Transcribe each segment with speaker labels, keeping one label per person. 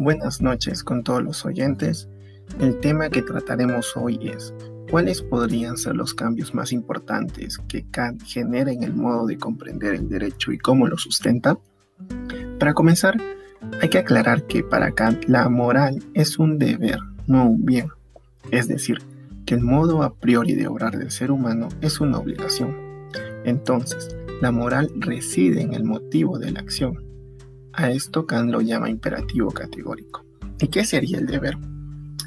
Speaker 1: Buenas noches con todos los oyentes. El tema que trataremos hoy es ¿cuáles podrían ser los cambios más importantes que Kant genera en el modo de comprender el derecho y cómo lo sustenta? Para comenzar, hay que aclarar que para Kant la moral es un deber, no un bien. Es decir, que el modo a priori de obrar del ser humano es una obligación. Entonces, la moral reside en el motivo de la acción a esto Kant lo llama imperativo categórico. ¿Y qué sería el deber?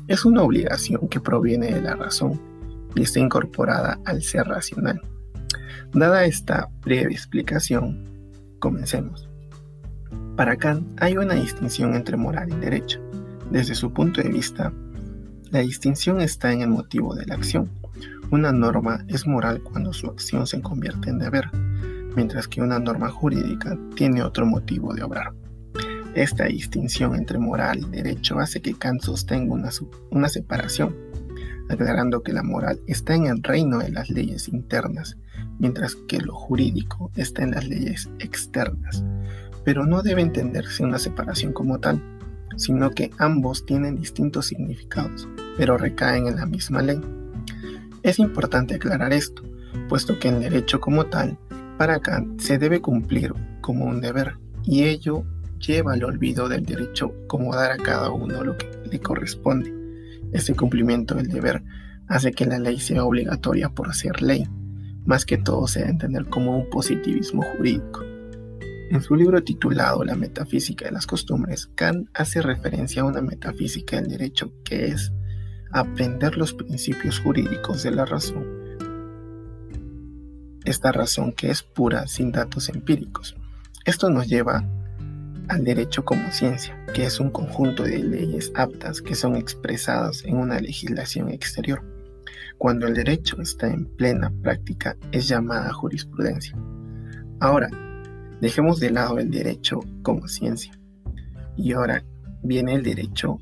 Speaker 1: Es una obligación que proviene de la razón y está incorporada al ser racional. Dada esta breve explicación, comencemos. Para Kant hay una distinción entre moral y derecho. Desde su punto de vista, la distinción está en el motivo de la acción. Una norma es moral cuando su acción se convierte en deber, mientras que una norma jurídica tiene otro motivo de obrar. Esta distinción entre moral y derecho hace que Kant sostenga una, una separación, aclarando que la moral está en el reino de las leyes internas, mientras que lo jurídico está en las leyes externas. Pero no debe entenderse una separación como tal, sino que ambos tienen distintos significados, pero recaen en la misma ley. Es importante aclarar esto, puesto que el derecho como tal para Kant se debe cumplir como un deber, y ello lleva al olvido del derecho como dar a cada uno lo que le corresponde. Este cumplimiento del deber hace que la ley sea obligatoria por ser ley, más que todo se debe entender como un positivismo jurídico. En su libro titulado La metafísica de las costumbres, Kant hace referencia a una metafísica del derecho que es aprender los principios jurídicos de la razón esta razón que es pura sin datos empíricos. Esto nos lleva al derecho como ciencia, que es un conjunto de leyes aptas que son expresadas en una legislación exterior. Cuando el derecho está en plena práctica es llamada jurisprudencia. Ahora, dejemos de lado el derecho como ciencia. Y ahora viene el derecho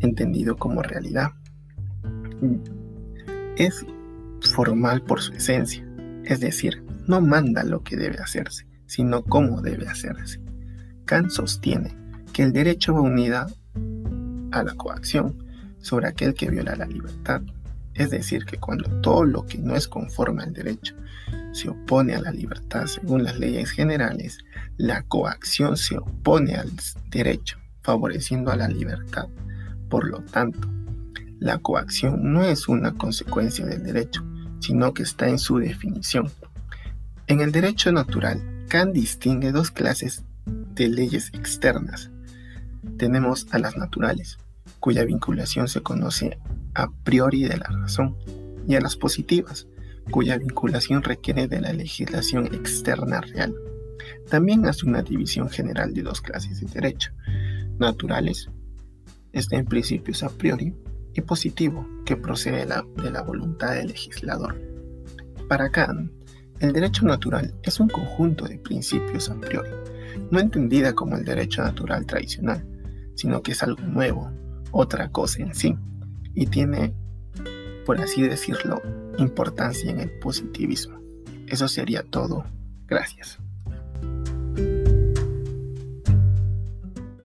Speaker 1: entendido como realidad. Es formal por su esencia, es decir, no manda lo que debe hacerse, sino cómo debe hacerse. Kant sostiene que el derecho va unida a la coacción sobre aquel que viola la libertad. Es decir, que cuando todo lo que no es conforme al derecho se opone a la libertad según las leyes generales, la coacción se opone al derecho, favoreciendo a la libertad. Por lo tanto, la coacción no es una consecuencia del derecho, sino que está en su definición. En el derecho natural, Kant distingue dos clases de leyes externas. Tenemos a las naturales, cuya vinculación se conoce a priori de la razón, y a las positivas, cuya vinculación requiere de la legislación externa real. También hace una división general de dos clases de derecho. Naturales, está en principios a priori, y positivo que procede de la, voluntad del legislador. Para Kant, el derecho natural es un conjunto de principios a priori, no entendida como el derecho natural tradicional, sino que es algo nuevo, otra cosa en sí, y tiene, por así decirlo, importancia en el positivismo. Eso sería todo. Gracias.